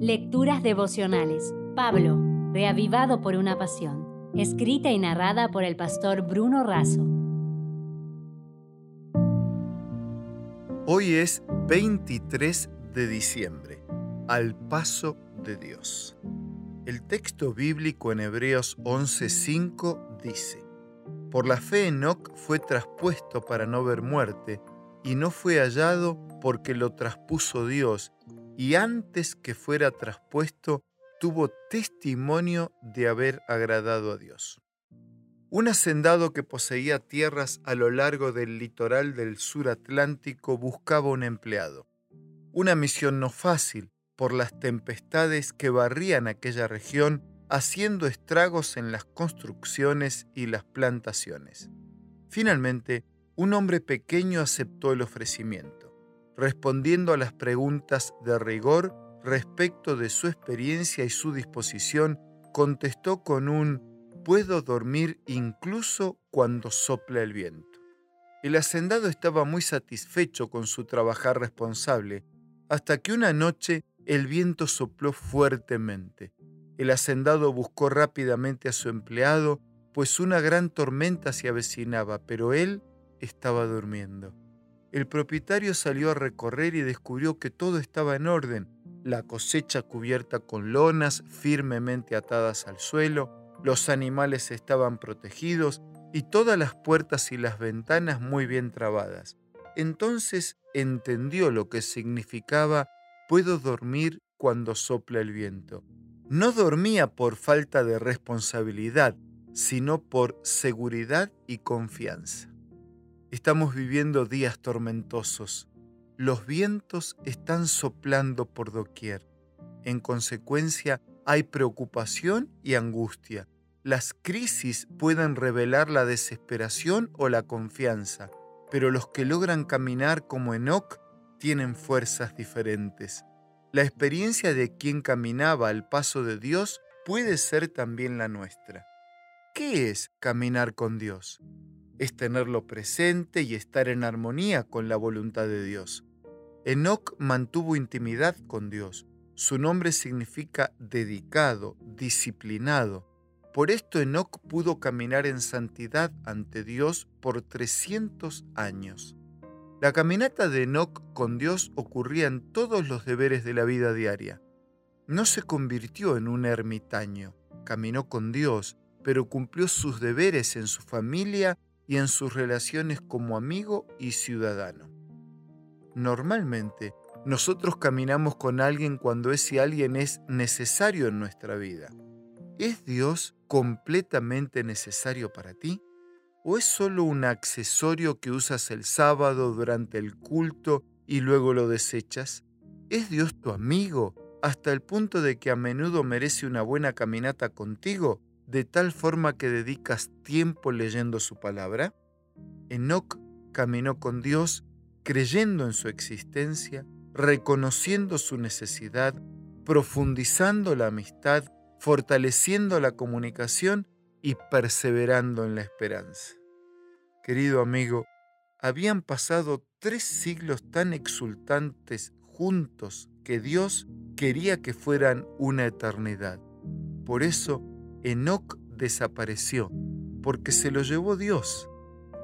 Lecturas devocionales. Pablo, reavivado por una pasión. Escrita y narrada por el pastor Bruno Razo. Hoy es 23 de diciembre, al paso de Dios. El texto bíblico en Hebreos 11:5 dice, Por la fe Enoc fue traspuesto para no ver muerte, y no fue hallado porque lo traspuso Dios, y antes que fuera traspuesto, tuvo testimonio de haber agradado a Dios. Un hacendado que poseía tierras a lo largo del litoral del sur atlántico buscaba un empleado. Una misión no fácil por las tempestades que barrían aquella región, haciendo estragos en las construcciones y las plantaciones. Finalmente, un hombre pequeño aceptó el ofrecimiento, respondiendo a las preguntas de rigor respecto de su experiencia y su disposición, contestó con un puedo dormir incluso cuando sopla el viento. El hacendado estaba muy satisfecho con su trabajar responsable, hasta que una noche el viento sopló fuertemente. El hacendado buscó rápidamente a su empleado, pues una gran tormenta se avecinaba, pero él estaba durmiendo. El propietario salió a recorrer y descubrió que todo estaba en orden, la cosecha cubierta con lonas firmemente atadas al suelo, los animales estaban protegidos y todas las puertas y las ventanas muy bien trabadas. Entonces entendió lo que significaba puedo dormir cuando sopla el viento. No dormía por falta de responsabilidad, sino por seguridad y confianza. Estamos viviendo días tormentosos. Los vientos están soplando por doquier. En consecuencia, hay preocupación y angustia. Las crisis pueden revelar la desesperación o la confianza, pero los que logran caminar como Enoch tienen fuerzas diferentes. La experiencia de quien caminaba al paso de Dios puede ser también la nuestra. ¿Qué es caminar con Dios? Es tenerlo presente y estar en armonía con la voluntad de Dios. Enoc mantuvo intimidad con Dios. Su nombre significa dedicado, disciplinado. Por esto Enoc pudo caminar en santidad ante Dios por 300 años. La caminata de Enoc con Dios ocurría en todos los deberes de la vida diaria. No se convirtió en un ermitaño, caminó con Dios, pero cumplió sus deberes en su familia y en sus relaciones como amigo y ciudadano. Normalmente, nosotros caminamos con alguien cuando ese alguien es necesario en nuestra vida. ¿Es Dios completamente necesario para ti? ¿O es solo un accesorio que usas el sábado durante el culto y luego lo desechas? ¿Es Dios tu amigo hasta el punto de que a menudo merece una buena caminata contigo de tal forma que dedicas tiempo leyendo su palabra? Enoc caminó con Dios creyendo en su existencia, reconociendo su necesidad, profundizando la amistad, fortaleciendo la comunicación y perseverando en la esperanza. Querido amigo, habían pasado tres siglos tan exultantes juntos que Dios quería que fueran una eternidad. Por eso, Enoc desapareció, porque se lo llevó Dios.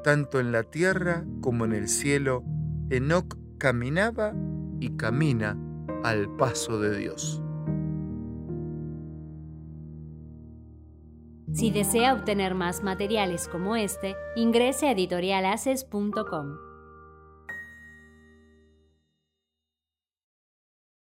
Tanto en la tierra como en el cielo, Enoc caminaba y camina al paso de Dios. Si desea obtener más materiales como este, ingrese a editorialaces.com.